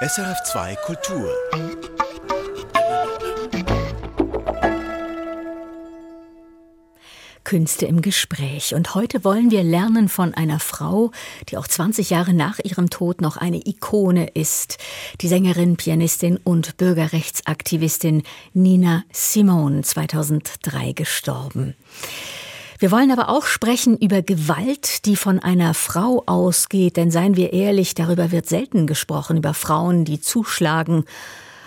SRF2 Kultur. Künste im Gespräch. Und heute wollen wir lernen von einer Frau, die auch 20 Jahre nach ihrem Tod noch eine Ikone ist. Die Sängerin, Pianistin und Bürgerrechtsaktivistin Nina Simone, 2003 gestorben. Wir wollen aber auch sprechen über Gewalt, die von einer Frau ausgeht, denn seien wir ehrlich, darüber wird selten gesprochen, über Frauen, die zuschlagen.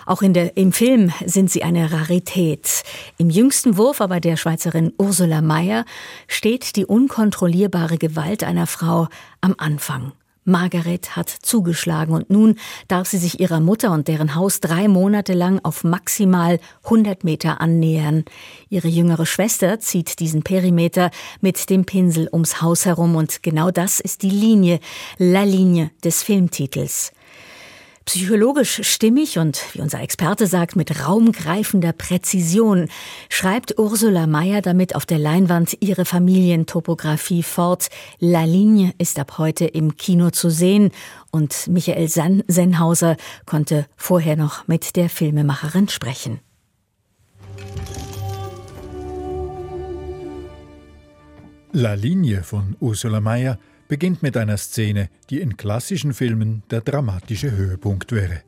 Auch in der, im Film sind sie eine Rarität. Im jüngsten Wurf aber der Schweizerin Ursula Mayer steht die unkontrollierbare Gewalt einer Frau am Anfang. Margaret hat zugeschlagen und nun darf sie sich ihrer Mutter und deren Haus drei Monate lang auf maximal 100 Meter annähern. Ihre jüngere Schwester zieht diesen Perimeter mit dem Pinsel ums Haus herum und genau das ist die Linie, La Linie des Filmtitels. Psychologisch stimmig und, wie unser Experte sagt, mit raumgreifender Präzision schreibt Ursula Mayer damit auf der Leinwand ihre Familientopographie fort. La Ligne ist ab heute im Kino zu sehen und Michael Sennhauser konnte vorher noch mit der Filmemacherin sprechen. La Linie von Ursula Mayer beginnt mit einer Szene, die in klassischen Filmen der dramatische Höhepunkt wäre.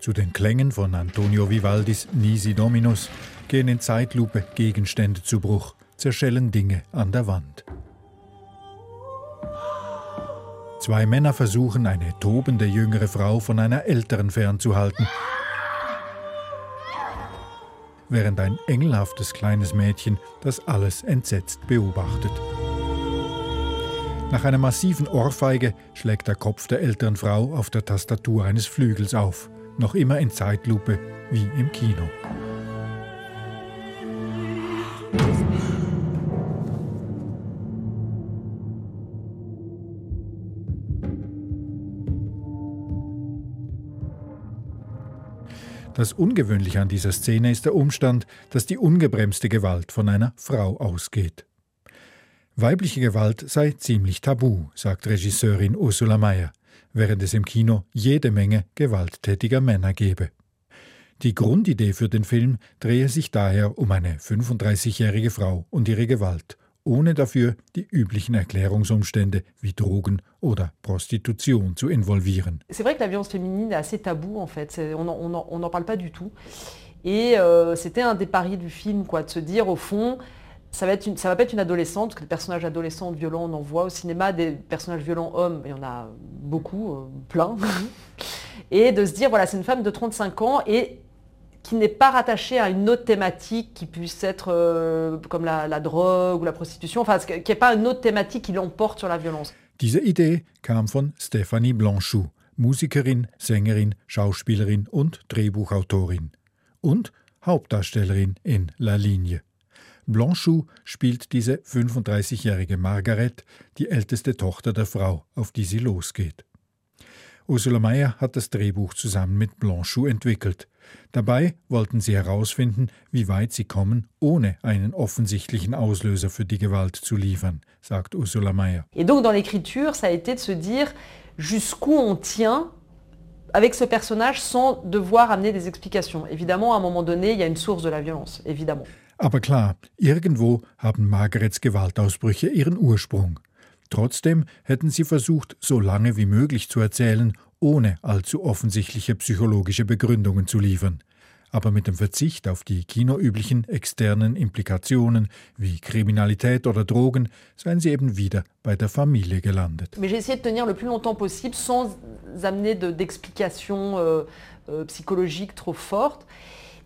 Zu den Klängen von Antonio Vivaldis Nisi Dominus gehen in Zeitlupe Gegenstände zu Bruch, zerschellen Dinge an der Wand. Zwei Männer versuchen, eine tobende jüngere Frau von einer älteren fernzuhalten, während ein engelhaftes kleines Mädchen das alles entsetzt beobachtet. Nach einer massiven Ohrfeige schlägt der Kopf der älteren Frau auf der Tastatur eines Flügels auf, noch immer in Zeitlupe wie im Kino. Das Ungewöhnliche an dieser Szene ist der Umstand, dass die ungebremste Gewalt von einer Frau ausgeht. Weibliche Gewalt sei ziemlich tabu, sagt Regisseurin Ursula Mayer, während es im Kino jede Menge gewalttätiger Männer gebe. Die Grundidee für den Film drehe sich daher um eine 35-jährige Frau und ihre Gewalt, ohne dafür die üblichen Erklärungsumstände wie Drogen oder Prostitution zu involvieren. C'est vrai que la violence féminine est assez tabou en fait, on n'en parle pas du tout. Et euh, c'était un des paris du film, quoi, de se dire au fond, ça va, être une, ça va pas être une adolescente, parce que des personnages adolescents violents, on en voit au cinéma, des personnages violents hommes, il y en a beaucoup, euh, plein. et de se dire, voilà, c'est une femme de 35 ans et qui n'est pas rattachée à une autre thématique qui puisse être euh, comme la, la, drogue ou la prostitution, enfin, qui n'est pas une autre thématique qui l'emporte sur la violence. Diese Idee kam von Stephanie Blanchou, Musikerin, Sängerin, Schauspielerin und Drehbuchautorin und Hauptdarstellerin in La Ligne. Blanchou spielt diese 35-jährige Margaret, die älteste Tochter der Frau, auf die sie losgeht. Ursula Mayer hat das Drehbuch zusammen mit Blanchou entwickelt. Dabei wollten sie herausfinden, wie weit sie kommen, ohne einen offensichtlichen Auslöser für die Gewalt zu liefern, sagt Ursula Mayer. Et donc dans l'écriture, ça a été de se dire jusqu'où on tient avec ce personnage sans devoir amener des explications. Évidemment, à un moment donné, il y a une source de la violence, évidemment. Aber klar, irgendwo haben Margarets Gewaltausbrüche ihren Ursprung. Trotzdem hätten sie versucht, so lange wie möglich zu erzählen, ohne allzu offensichtliche psychologische Begründungen zu liefern. Aber mit dem Verzicht auf die kinoüblichen externen Implikationen wie Kriminalität oder Drogen seien sie eben wieder bei der Familie gelandet. Mais j'ai essayé de tenir le plus longtemps possible sans amener d'explications euh, euh, psychologiques trop fortes.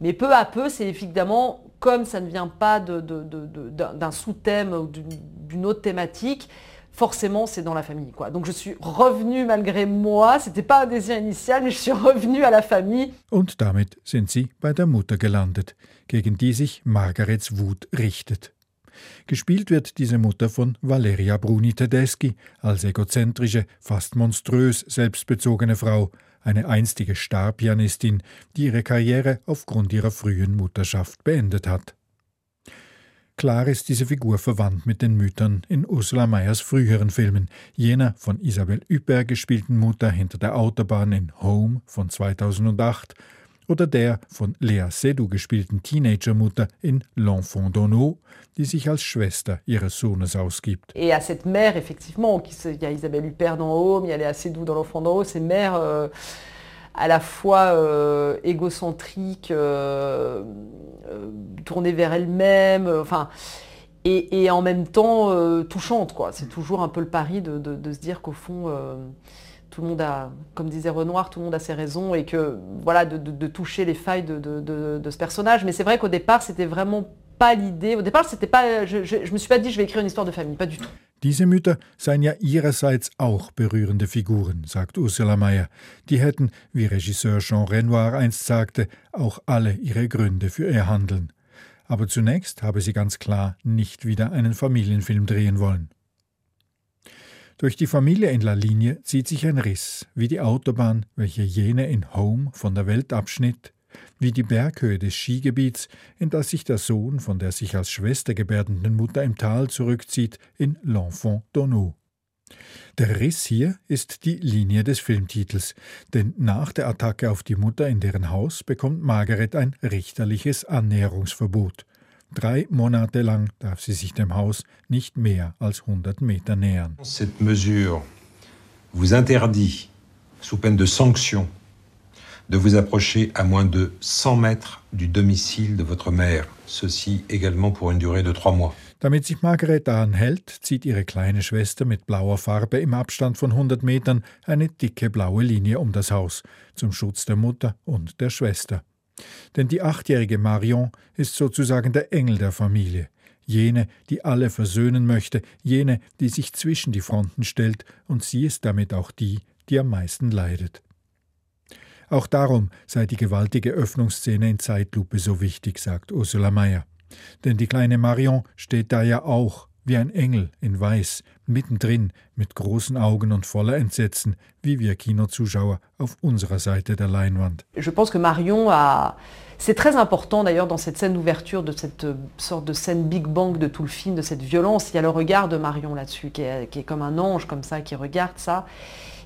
Mais peu à peu, c'est évidemment, comme ça ne vient pas d'un sous-thème ou d'une autre thématique, forcément c'est dans la famille. Quoi. Donc je suis revenue malgré moi, c'était pas un désir initial, mais je suis revenue à la famille. Und damit sind sie bei der Mutter gelandet, gegen die sich Margarets Wut richtet. Gespielt wird diese Mutter von Valeria Bruni Tedeschi als egozentrische, fast monströs selbstbezogene Frau, eine einstige Starpianistin, die ihre Karriere aufgrund ihrer frühen Mutterschaft beendet hat. Klar ist diese Figur verwandt mit den Müttern in Ursula Meyers früheren Filmen, jener von Isabel Üpper gespielten Mutter hinter der Autobahn in Home von 2008 oder der von Lea Seydoux gespielten Teenagermutter in L'Enfant d'Ono, die sich als Schwester ihres Sohnes ausgibt. Et à cette mère, effectivement, il y a Isabelle Huppert dans Home, il y a Léa Seydoux dans L'Enfant d'Ono, ces mères euh, à la fois euh, égocentriques, euh, euh, tournées vers elles-mêmes, euh, enfin, et, et, en même temps euh, touchantes. Quoi. C'est toujours un peu le pari de, de, de se dire qu'au fond, tout le monde a, comme disait Renoir, tout le monde a ses raisons et que voilà, de, de toucher les failles de, de ce personnage. Mais c'est vrai qu'au départ, c'était vraiment pas l'idée. Au départ, c'était pas, je, je, je me suis pas dit, je vais écrire une histoire de famille, pas du tout. Diese Mütter seien ja ihrerseits auch berührende Figuren, sagt Ursula Mayer. Die hätten, wie Regisseur Jean Renoir einst sagte, auch alle ihre Gründe für ihr Handeln. Aber zunächst habe sie ganz klar nicht wieder einen Familienfilm drehen wollen. Durch die Familie in La Linie zieht sich ein Riss, wie die Autobahn, welche jene in Home von der Welt abschnitt, wie die Berghöhe des Skigebiets, in das sich der Sohn von der sich als Schwester gebärdenden Mutter im Tal zurückzieht, in L'Enfant d'Ono. Der Riss hier ist die Linie des Filmtitels, denn nach der Attacke auf die Mutter in deren Haus bekommt Margaret ein richterliches Annäherungsverbot. Drei Monate lang darf sie sich dem Haus nicht mehr als 100 Meter nähern. Cette mesure vous interdit, sous peine de sanction, de vous approcher à moins de 100 mètres du domicile de votre mère. Ceci également pour une durée de trois mois. Damit sich Margaret daran hält, zieht ihre kleine Schwester mit blauer Farbe im Abstand von 100 Metern eine dicke blaue Linie um das Haus, zum Schutz der Mutter und der Schwester. Denn die achtjährige Marion ist sozusagen der Engel der Familie, jene, die alle versöhnen möchte, jene, die sich zwischen die Fronten stellt, und sie ist damit auch die, die am meisten leidet. Auch darum sei die gewaltige Öffnungsszene in Zeitlupe so wichtig, sagt Ursula Mayer. Denn die kleine Marion steht da ja auch wie ein Engel in Weiß, mittendrin, mit großen Augen und voller Entsetzen, wie wir Kinozuschauer auf unserer Seite der Leinwand. Je pense que Marion a C'est très important d'ailleurs dans cette scène d'ouverture de cette euh, sorte de scène Big Bang de tout le film, de cette violence. Il y a le regard de Marion là-dessus, qui est, comme un ange comme ça, qui regarde ça.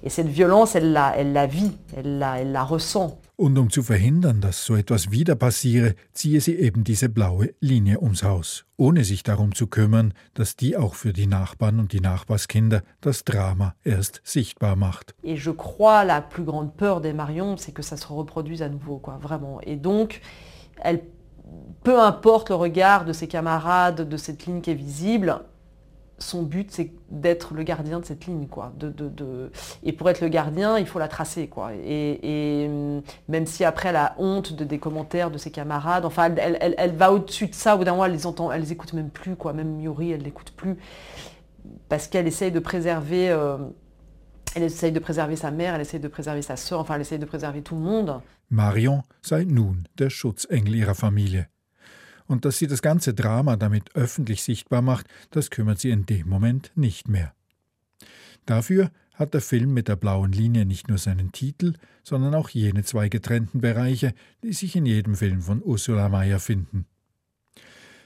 Et cette violence, elle la, vit, elle la ressent. Und um zu verhindern, dass so etwas wieder passiere, ziehe sie eben diese blaue Linie ums Haus, ohne sich darum zu kümmern, dass die auch für die Nachbarn und die Nachbarskinder das Drama erst sichtbar macht. Et je crois la plus grande peur des Marion, c'est que ça se reproduise à nouveau, quoi, vraiment. Et donc, elle, peu importe le regard de ses camarades, de cette ligne qui est visible, son but, c'est d'être le gardien de cette ligne. Quoi. De, de. Et pour être le gardien, il faut la tracer. Quoi. Et, hum, même si après elle a honte de, des commentaires de ses camarades, enfin, elle, elle, elle va au-dessus de ça. Au bout d'un moment, elle les entend, elle les écoute même plus. Quoi. Même Yuri, elle l'écoute plus. Parce qu'elle essaye de préserver... Euh, elle essaye de préserver sa mère, elle essaye de préserver sa sœur, enfin elle essaye de préserver tout le monde. Marion sei nun der Schutzengel ihrer Familie. Und dass sie das ganze Drama damit öffentlich sichtbar macht, das kümmert sie in dem Moment nicht mehr. Dafür hat der Film mit der blauen Linie nicht nur seinen Titel, sondern auch jene zwei getrennten Bereiche, die sich in jedem Film von Ursula Mayer finden.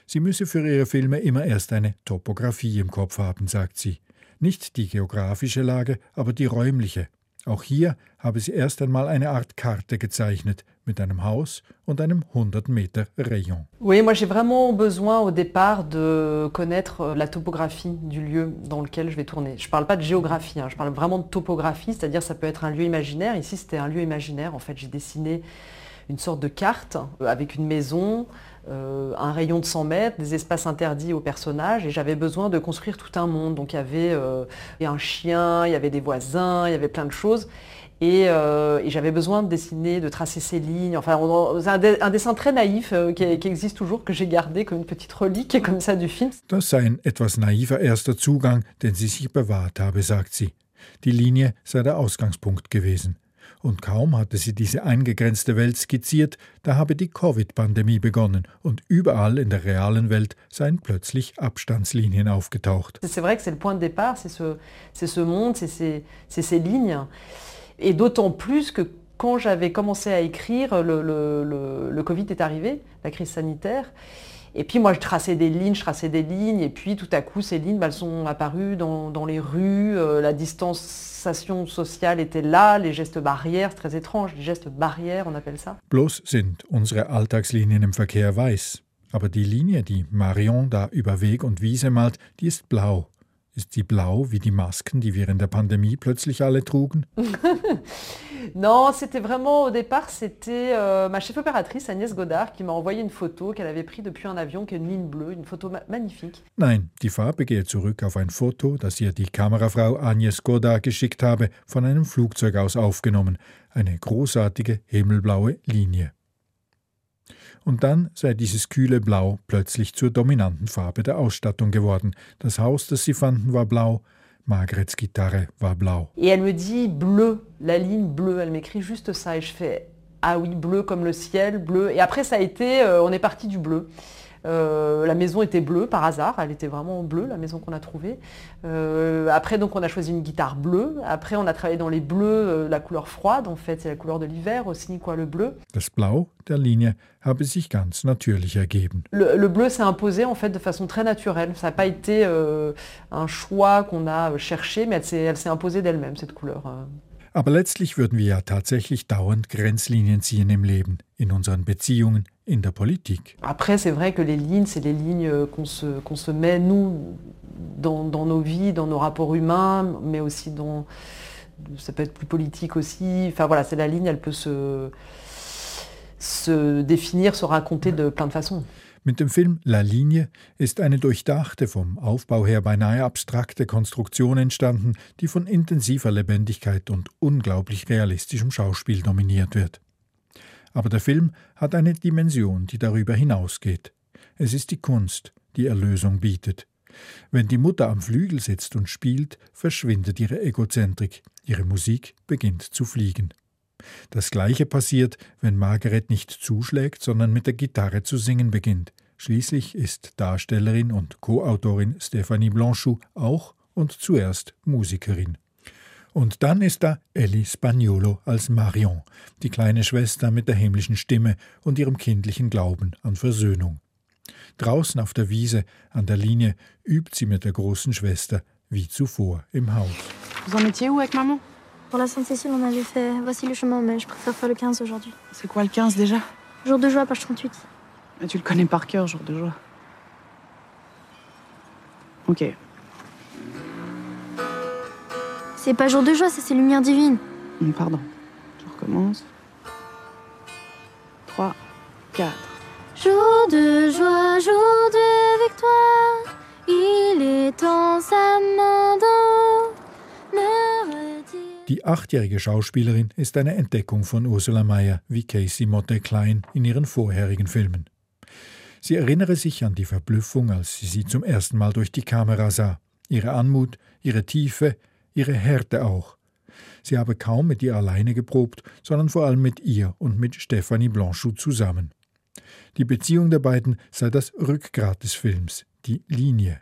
Sie müsse für ihre Filme immer erst eine Topographie im Kopf haben, sagt sie. Nicht die geografische Lage, aber die räumliche. Auch hier habe sie erst einmal eine Art Karte gezeichnet mit einem Haus und einem 100 Meter Rayon. Oui, moi j'ai vraiment besoin au départ de connaître euh, la topographie du lieu dans lequel je vais tourner. Je parle pas de géographie, hein, je parle vraiment de topographie, c'est-à-dire ça peut être un lieu imaginaire. Ici c'était un lieu imaginaire, en fait j'ai dessiné une sorte de carte euh, avec une maison, euh, un rayon de 100 mètres, des espaces interdits aux personnages et j'avais besoin de construire tout un monde. Donc il y avait euh, un chien, il y avait des voisins, il y avait plein de choses. Et, euh, j'avais besoin de dessiner, de tracer ces lignes. Enfin, on, un, un, dessin très naïf qui, qui, existe toujours, que j'ai gardé comme une petite relique comme ça du film. Das sei ein etwas naiver erster Zugang, den sie sich bewahrt habe, sagt sie. Die Linie sei der Ausgangspunkt gewesen. Und kaum hatte sie diese eingegrenzte Welt skizziert, da habe die Covid-Pandemie begonnen und überall in der realen Welt seien plötzlich Abstandslinien aufgetaucht. C'est vrai que c'est le point de départ, c'est ce, ce monde, c'est ces, ces lignes. Et d'autant plus que quand j'avais commencé à écrire, le, le, le, le, Covid est arrivé, la crise sanitaire. Et puis moi, je traçais des lignes, je traçais des lignes, et puis tout à coup, ces lignes, bah, elles sont apparues dans, dans les rues, euh, la distanciation sociale était là, les gestes barrières, c'est très étrange, les gestes barrières, on appelle ça. Bloß sind unsere Alltagslinien im Verkehr weiß. Aber die Linie, die Marion da über Weg und Wiese malt, die ist blau. Ist sie blau wie die Masken, die wir in der Pandemie plötzlich alle trugen? non, c'était vraiment au départ, c'était euh, ma chef opératrice Agnès Godard qui m'a envoyé une photo qu'elle avait prise depuis un avion, qui est une ligne bleue, une photo ma magnifique. Nein, die Farbe geht zurück auf ein Foto, das ihr die Kamerafrau Agnès Godard geschickt habe, von einem Flugzeug aus aufgenommen. Eine großartige himmelblaue Linie. Und dann sei dieses kühle Blau plötzlich zur dominanten Farbe der Ausstattung geworden. Das Haus, das sie fanden, war blau, Et elle me dit bleu, la ligne bleue, elle m'écrit juste ça et je fais ah oui, bleu comme le ciel, bleu. Et après ça a été, euh, on est parti du bleu. Euh, la maison était bleue par hasard, elle était vraiment bleue, la maison qu'on a trouvée. Euh, après, donc, on a choisi une guitare bleue. Après, on a travaillé dans les bleus, euh, la couleur froide, en fait, c'est la couleur de l'hiver aussi, quoi, le bleu. Das Blau der Linie habe sich ganz natürlich ergeben. Le, le bleu s'est imposé, en fait, de façon très naturelle. Ça n'a pas été euh, un choix qu'on a cherché, mais elle s'est imposée d'elle-même, cette couleur. euh. Aber letztlich würden wir ja tatsächlich dauernd Grenzlinien ziehen im Leben, in unseren Beziehungen, in der Politik. Après, c'est vrai que les lignes, c'est les lignes euh, qu'on se, qu'on se met, nous, dans, dans nos vies, dans nos rapports humains, mais aussi dans... Ça peut être plus politique aussi. Enfin voilà, c'est la ligne, elle peut se, se définir, se raconter de plein de façons. Mit dem Film La Linie ist eine durchdachte, vom Aufbau her beinahe abstrakte Konstruktion entstanden, die von intensiver Lebendigkeit und unglaublich realistischem Schauspiel dominiert wird. Aber der Film hat eine Dimension, die darüber hinausgeht. Es ist die Kunst, die Erlösung bietet. Wenn die Mutter am Flügel sitzt und spielt, verschwindet ihre Egozentrik, ihre Musik beginnt zu fliegen. Das gleiche passiert, wenn Margaret nicht zuschlägt, sondern mit der Gitarre zu singen beginnt. Schließlich ist Darstellerin und Co-Autorin Stephanie Blanchou auch und zuerst Musikerin. Und dann ist da Ellie Spagnolo als Marion, die kleine Schwester mit der himmlischen Stimme und ihrem kindlichen Glauben an Versöhnung. Draußen auf der Wiese an der Linie übt sie mit der großen Schwester wie zuvor im Haus. Vous en étiez où avec maman Pour la Sainte-Cécile, on avait fait Voici le chemin, mais je préfère faire le 15 aujourd'hui. C'est quoi le 15 déjà Jour de joie, page 38. Mais Tu le connais par cœur, jour de joie. Ok. C'est pas jour de joie, ça c'est lumière divine. Hum, Pardon. Je recommence. 3, 4. Jour de joie, jour de victoire, il est en sa main. Die achtjährige Schauspielerin ist eine Entdeckung von Ursula Mayer, wie Casey Motte Klein in ihren vorherigen Filmen. Sie erinnere sich an die Verblüffung, als sie sie zum ersten Mal durch die Kamera sah. Ihre Anmut, ihre Tiefe, ihre Härte auch. Sie habe kaum mit ihr alleine geprobt, sondern vor allem mit ihr und mit Stephanie Blanchou zusammen. Die Beziehung der beiden sei das Rückgrat des Films, die Linie.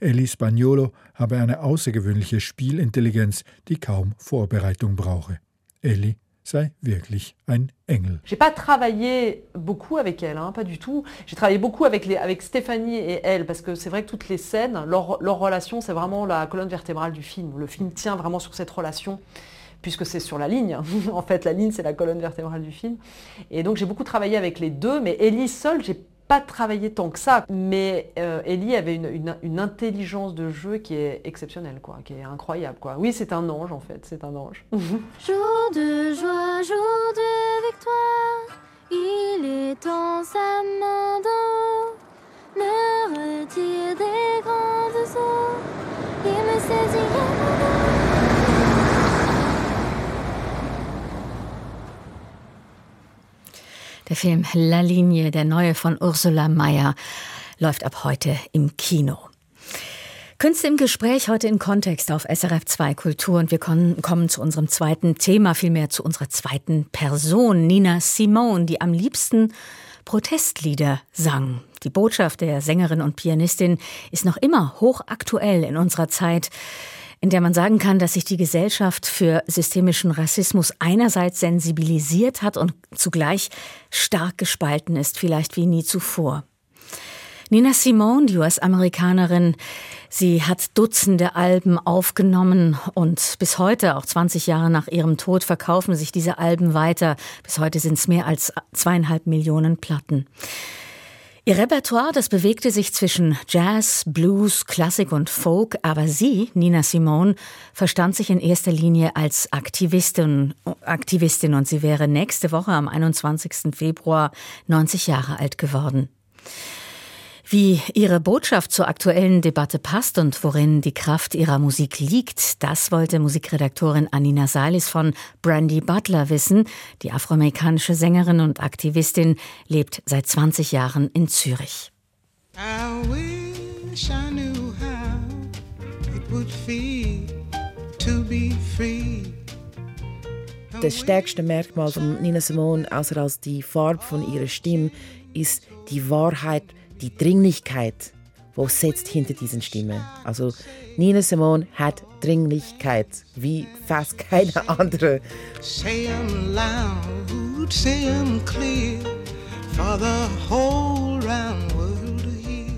Ellie Spagnolo habe eine außergewöhnliche Spielintelligenz, die kaum Vorbereitung brauche. Ellie sei wirklich ein Engel. J'ai pas travaillé beaucoup avec elle, hein, pas du tout. J'ai travaillé beaucoup avec, avec Stéphanie et elle, parce que c'est vrai que toutes les scènes, leur, leur relation, c'est vraiment la colonne vertébrale du film. Le film tient vraiment sur cette relation, puisque c'est sur la ligne. en fait, la ligne, c'est la colonne vertébrale du film. Et donc, j'ai beaucoup travaillé avec les deux, mais Ellie seule, j'ai pas travaillé tant que ça. Mais euh, Ellie avait une, intelligence de jeu qui est exceptionnelle, quoi, qui est incroyable. Quoi. Oui, c'est un ange, en fait, c'est un ange. Jour de joie, Film La Linie, der neue von Ursula Mayer, läuft ab heute im Kino. Künste im Gespräch heute in Kontext auf SRF 2 Kultur und wir kommen zu unserem zweiten Thema, vielmehr zu unserer zweiten Person, Nina Simone, die am liebsten Protestlieder sang. Die Botschaft der Sängerin und Pianistin ist noch immer hochaktuell in unserer Zeit, in der man sagen kann, dass sich die Gesellschaft für systemischen Rassismus einerseits sensibilisiert hat und zugleich stark gespalten ist, vielleicht wie nie zuvor. Nina Simone, die US-Amerikanerin, sie hat Dutzende Alben aufgenommen und bis heute, auch 20 Jahre nach ihrem Tod, verkaufen sich diese Alben weiter. Bis heute sind es mehr als zweieinhalb Millionen Platten. Ihr Repertoire, das bewegte sich zwischen Jazz, Blues, Klassik und Folk, aber sie, Nina Simone, verstand sich in erster Linie als Aktivistin, Aktivistin und sie wäre nächste Woche am 21. Februar 90 Jahre alt geworden. Wie ihre Botschaft zur aktuellen Debatte passt und worin die Kraft ihrer Musik liegt, das wollte Musikredaktorin Anina Salis von Brandy Butler wissen. Die afroamerikanische Sängerin und Aktivistin lebt seit 20 Jahren in Zürich. I wish I knew how it would feel to be free. Das stärkste Merkmal von Nina Simone, außer als die Farbe von ihrer Stimme, ist die Wahrheit die Dringlichkeit, wo setzt hinter diesen Stimmen. Also Nina Simone hat Dringlichkeit wie fast keine andere. Say them loud, say them clear, for the whole round world to hear.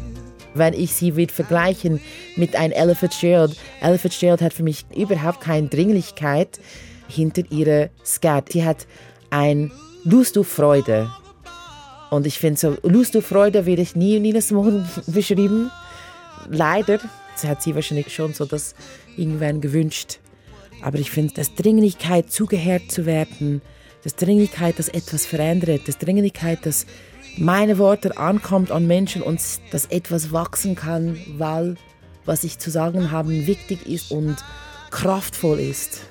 Wenn ich sie will vergleichen mit einem Ella Fitzgerald, Ella Fitzgerald hat für mich überhaupt keine Dringlichkeit hinter ihrer Skat. Sie hat ein Lust auf Freude. Und ich finde so, Lust und Freude werde ich nie Nina Simone beschrieben. Leider. Das hat sie wahrscheinlich schon so das irgendwann gewünscht. Aber ich finde, dass Dringlichkeit, zugehört zu werden, dass Dringlichkeit, dass etwas verändert, dass Dringlichkeit, dass meine Worte ankommt an Menschen und dass etwas wachsen kann, weil was ich zu sagen habe wichtig ist und kraftvoll ist.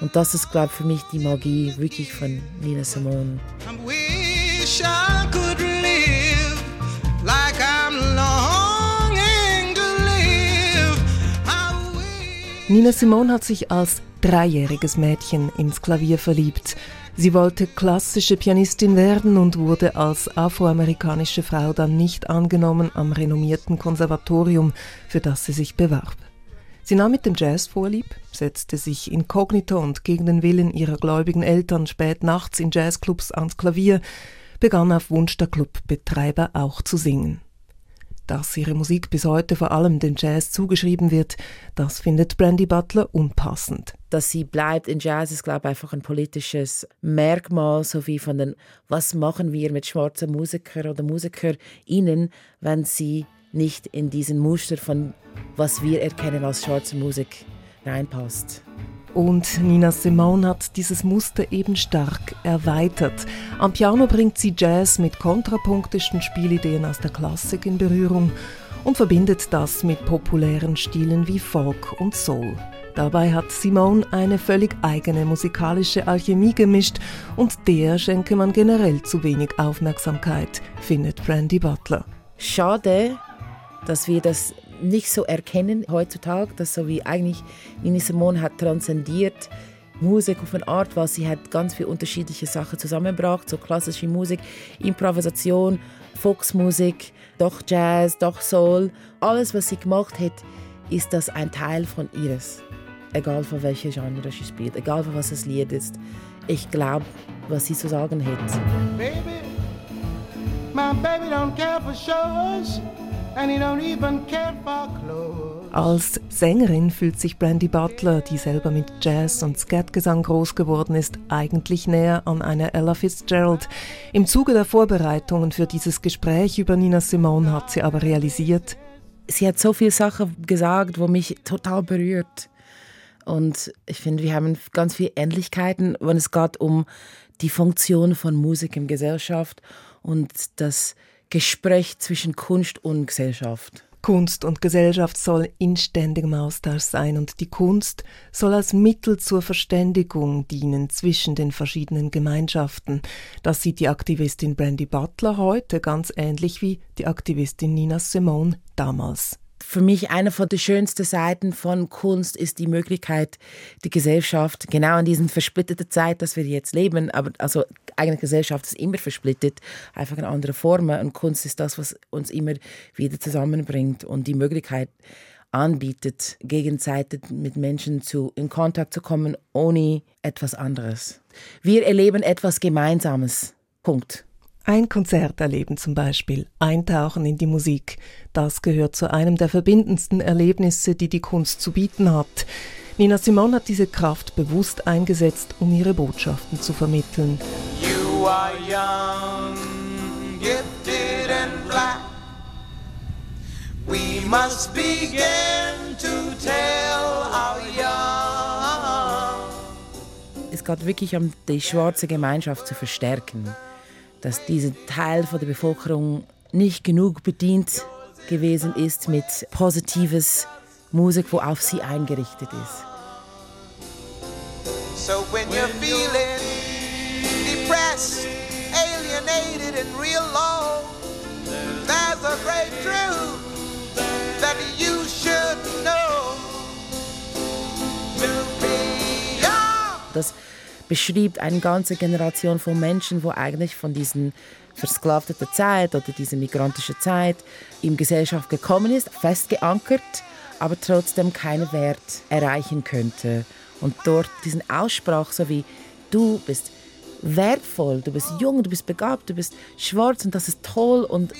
Und das ist, glaube ich, für mich die Magie wirklich von Nina Simone Nina Simone hat sich als dreijähriges Mädchen ins Klavier verliebt. Sie wollte klassische Pianistin werden und wurde als afroamerikanische Frau dann nicht angenommen am renommierten Konservatorium, für das sie sich bewarb. Sie nahm mit dem Jazz vorlieb, setzte sich inkognito und gegen den Willen ihrer gläubigen Eltern spät nachts in Jazzclubs ans Klavier, begann auf Wunsch der Clubbetreiber auch zu singen. Dass ihre Musik bis heute vor allem dem Jazz zugeschrieben wird, das findet Brandy Butler unpassend. Dass sie bleibt in Jazz ist, glaube ich, einfach ein politisches Merkmal, so wie von den, was machen wir mit schwarzen Musikern oder MusikerInnen, wenn sie nicht in diesen Muster von, was wir erkennen als schwarze Musik, reinpasst. Und Nina Simone hat dieses Muster eben stark erweitert. Am Piano bringt sie Jazz mit kontrapunktischen Spielideen aus der Klassik in Berührung und verbindet das mit populären Stilen wie Folk und Soul. Dabei hat Simone eine völlig eigene musikalische Alchemie gemischt und der schenke man generell zu wenig Aufmerksamkeit, findet Brandy Butler. Schade, dass wir das nicht so erkennen heutzutage, dass so wie eigentlich Nina Simone hat transzendiert Musik auf eine Art, weil sie hat ganz viele unterschiedliche Sachen zusammengebracht, so klassische Musik, Improvisation, Volksmusik, doch Jazz, doch Soul. Alles, was sie gemacht hat, ist das ein Teil von ihres. Egal von welcher Genre sie spielt, egal von was das Lied ist. Ich glaube, was sie zu sagen hat. Baby, my baby don't care for shows. Als Sängerin fühlt sich Brandy Butler, die selber mit Jazz und Scatgesang groß geworden ist, eigentlich näher an einer Ella Fitzgerald. Im Zuge der Vorbereitungen für dieses Gespräch über Nina Simone hat sie aber realisiert, sie hat so viele Sachen gesagt, wo mich total berührt. Und ich finde, wir haben ganz viele Ähnlichkeiten, wenn es geht um die Funktion von Musik in Gesellschaft und das Gespräch zwischen Kunst und Gesellschaft. Kunst und Gesellschaft soll in ständigem Austausch sein und die Kunst soll als Mittel zur Verständigung dienen zwischen den verschiedenen Gemeinschaften. Das sieht die Aktivistin Brandy Butler heute ganz ähnlich wie die Aktivistin Nina Simone damals für mich eine von den schönsten Seiten von Kunst ist die Möglichkeit, die Gesellschaft, genau in diesen versplitteten Zeit, dass wir jetzt leben, aber also eigene Gesellschaft ist immer versplittet, einfach in andere Formen und Kunst ist das, was uns immer wieder zusammenbringt und die Möglichkeit anbietet, gegenseitig mit Menschen zu, in Kontakt zu kommen, ohne etwas anderes. Wir erleben etwas Gemeinsames. Punkt. Ein Konzert erleben zum Beispiel, eintauchen in die Musik, das gehört zu einem der verbindendsten Erlebnisse, die die Kunst zu bieten hat. Nina Simone hat diese Kraft bewusst eingesetzt, um ihre Botschaften zu vermitteln. You are young, gifted and black. We must begin to tell our young. Es geht wirklich um die schwarze Gemeinschaft zu verstärken dass dieser Teil von der Bevölkerung nicht genug bedient gewesen ist mit positives Musik, wo auf sie eingerichtet ist. So when you're feeling depressed, alienated and real low, there's a great truth that you should know. Das beschreibt eine ganze Generation von Menschen, wo eigentlich von diesen versklavten Zeit oder dieser migrantischen Zeit in Gesellschaft gekommen ist, festgeankert, aber trotzdem keinen Wert erreichen könnte. Und dort diesen Aussprach, so wie du bist wertvoll, du bist jung, du bist begabt, du bist schwarz und das ist toll und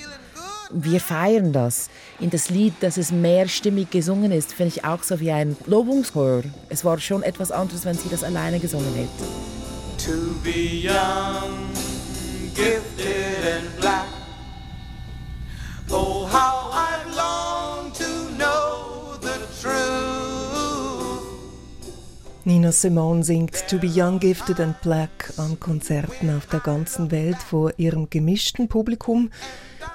wir feiern das. In das Lied, dass es mehrstimmig gesungen ist, finde ich auch so wie ein Lobungschor. Es war schon etwas anderes, wenn sie das alleine gesungen hätte. To be young, gifted and black. Nina Simone singt To Be Young, Gifted and Black an Konzerten auf der ganzen Welt vor ihrem gemischten Publikum.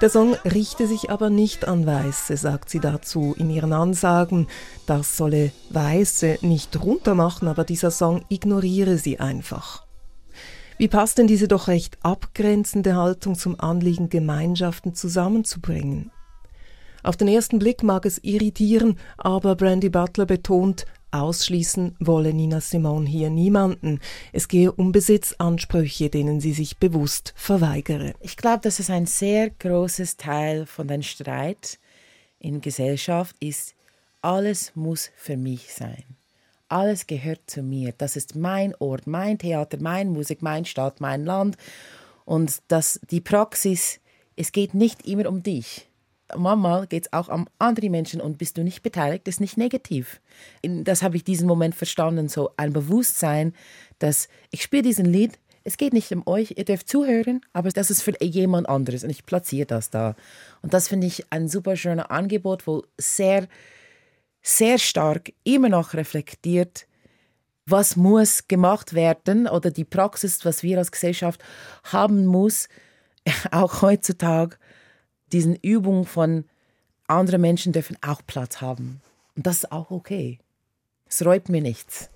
Der Song richte sich aber nicht an Weiße, sagt sie dazu in ihren Ansagen. Das solle Weiße nicht runtermachen, aber dieser Song ignoriere sie einfach. Wie passt denn diese doch recht abgrenzende Haltung zum Anliegen, Gemeinschaften zusammenzubringen? Auf den ersten Blick mag es irritieren, aber Brandy Butler betont, Ausschließen wolle Nina Simone hier niemanden. Es gehe um Besitzansprüche, denen sie sich bewusst verweigere. Ich glaube, dass es ein sehr großes Teil von dem Streit in Gesellschaft ist, alles muss für mich sein. Alles gehört zu mir. Das ist mein Ort, mein Theater, meine Musik, meine Stadt, mein Land. Und dass die Praxis, es geht nicht immer um dich manchmal geht es auch um andere Menschen und bist du nicht beteiligt, ist nicht negativ. Das habe ich diesen Moment verstanden, so ein Bewusstsein, dass ich spiele diesen Lied, es geht nicht um euch, ihr dürft zuhören, aber das ist für jemand anderes und ich platziere das da. Und das finde ich ein super schönes Angebot, wo sehr, sehr stark immer noch reflektiert, was muss gemacht werden oder die Praxis, was wir als Gesellschaft haben muss, auch heutzutage diesen Übungen von andere Menschen dürfen auch Platz haben. Und das ist auch okay. Es räumt mir nichts.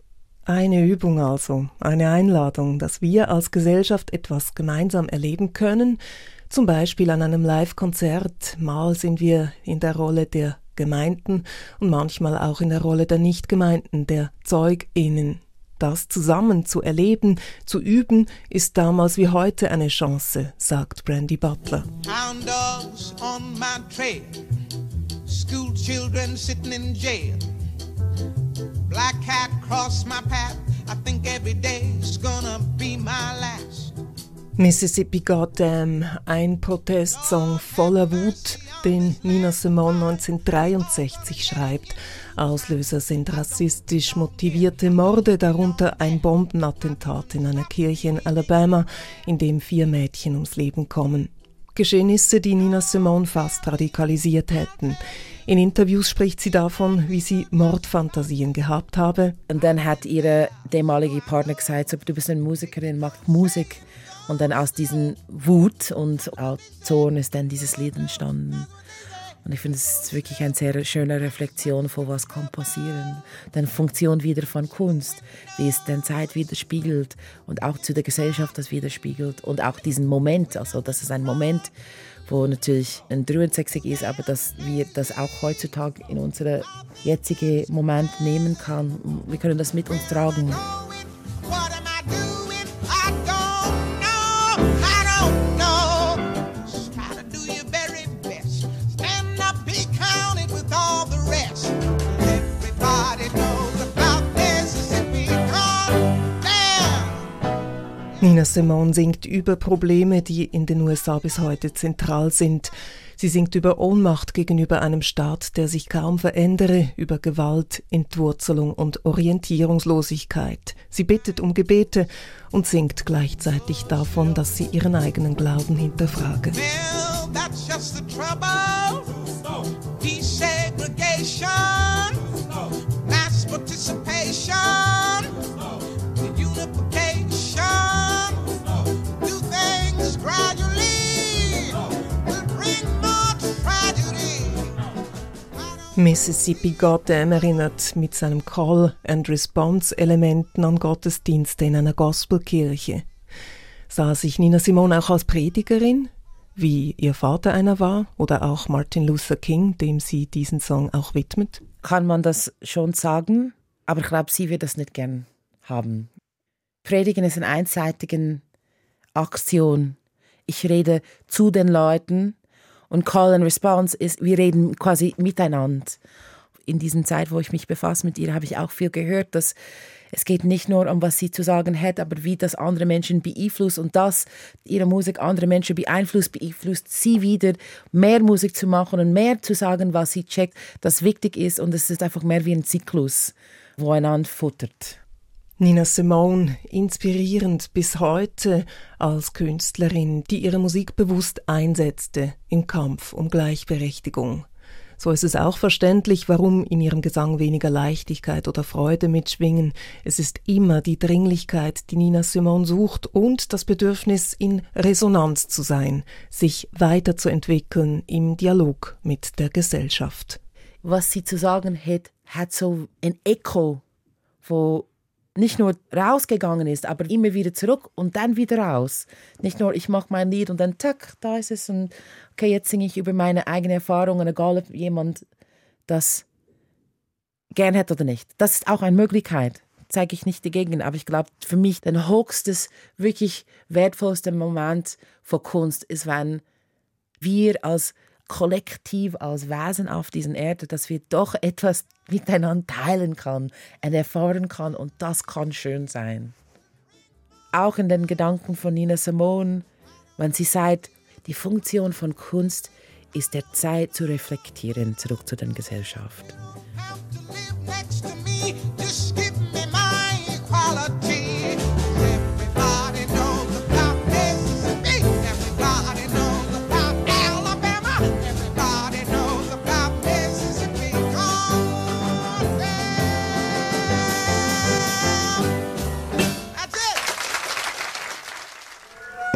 Eine Übung also, eine Einladung, dass wir als Gesellschaft etwas gemeinsam erleben können, zum Beispiel an einem Live-Konzert. Mal sind wir in der Rolle der Gemeinten und manchmal auch in der Rolle der Nichtgemeinten, der ZeugInnen. Das zusammen zu erleben, zu üben, ist damals wie heute eine Chance, sagt Brandy Butler. School children sitting in jail. Black cat cross my path, I think every day's gonna be my last. Mississippi Goddam, ein Protestsong voller Wut, den Nina Simone 1963 schreibt. Auslöser sind rassistisch motivierte Morde, darunter ein Bombenattentat in einer Kirche in Alabama, in dem vier Mädchen ums Leben kommen. Geschehnisse, die Nina Simone fast radikalisiert hätten. In Interviews spricht sie davon, wie sie Mordfantasien gehabt habe. Und dann hat ihre damalige Partner gesagt, so, du bist eine Musikerin, mach Musik. Und dann aus diesem Wut und auch Zorn ist dann dieses Lied entstanden. Und ich finde, es ist wirklich eine sehr schöne Reflexion von was kann passieren. Dann Funktion wieder von Kunst, wie es den Zeit widerspiegelt und auch zu der Gesellschaft das widerspiegelt und auch diesen Moment, also das ist ein Moment, wo natürlich ein 63 ist, aber dass wir das auch heutzutage in unseren jetzigen Moment nehmen kann. Wir können das mit uns tragen. Nina Simone singt über Probleme, die in den USA bis heute zentral sind. Sie singt über Ohnmacht gegenüber einem Staat, der sich kaum verändere, über Gewalt, Entwurzelung und Orientierungslosigkeit. Sie bittet um Gebete und singt gleichzeitig davon, dass sie ihren eigenen Glauben hinterfrage. Well, Mississippi Goddam erinnert mit seinem Call-and-Response-Elementen an Gottesdienste in einer Gospelkirche. Sah sich Nina Simone auch als Predigerin, wie ihr Vater einer war, oder auch Martin Luther King, dem sie diesen Song auch widmet? Kann man das schon sagen, aber ich glaube, sie wird das nicht gern haben. Predigen ist eine einseitige Aktion. Ich rede zu den Leuten, und Call and Response ist, wir reden quasi miteinander. In dieser Zeit, wo ich mich befasse mit ihr, habe ich auch viel gehört, dass es geht nicht nur um, was sie zu sagen hat, aber wie das andere Menschen beeinflusst und dass ihre Musik andere Menschen beeinflusst, beeinflusst sie wieder, mehr Musik zu machen und mehr zu sagen, was sie checkt, das wichtig ist und es ist einfach mehr wie ein Zyklus, wo einander futtert. Nina Simone, inspirierend bis heute als Künstlerin, die ihre Musik bewusst einsetzte im Kampf um Gleichberechtigung. So ist es auch verständlich, warum in ihrem Gesang weniger Leichtigkeit oder Freude mitschwingen. Es ist immer die Dringlichkeit, die Nina Simone sucht und das Bedürfnis, in Resonanz zu sein, sich weiterzuentwickeln im Dialog mit der Gesellschaft. Was sie zu sagen hat, hat so ein Echo, wo nicht nur rausgegangen ist, aber immer wieder zurück und dann wieder raus. Nicht nur, ich mache mein Lied und dann, tack, da ist es und okay, jetzt singe ich über meine eigenen Erfahrungen, egal ob jemand das gern hat oder nicht. Das ist auch eine Möglichkeit, zeige ich nicht dagegen, aber ich glaube, für mich der höchstes, wirklich wertvollste Moment von Kunst ist, wenn wir als Kollektiv, als Wesen auf dieser Erde, dass wir doch etwas miteinander teilen kann und erfahren kann und das kann schön sein. Auch in den Gedanken von Nina Simone, wenn sie sagt, die Funktion von Kunst ist der Zeit zu reflektieren zurück zu der Gesellschaft.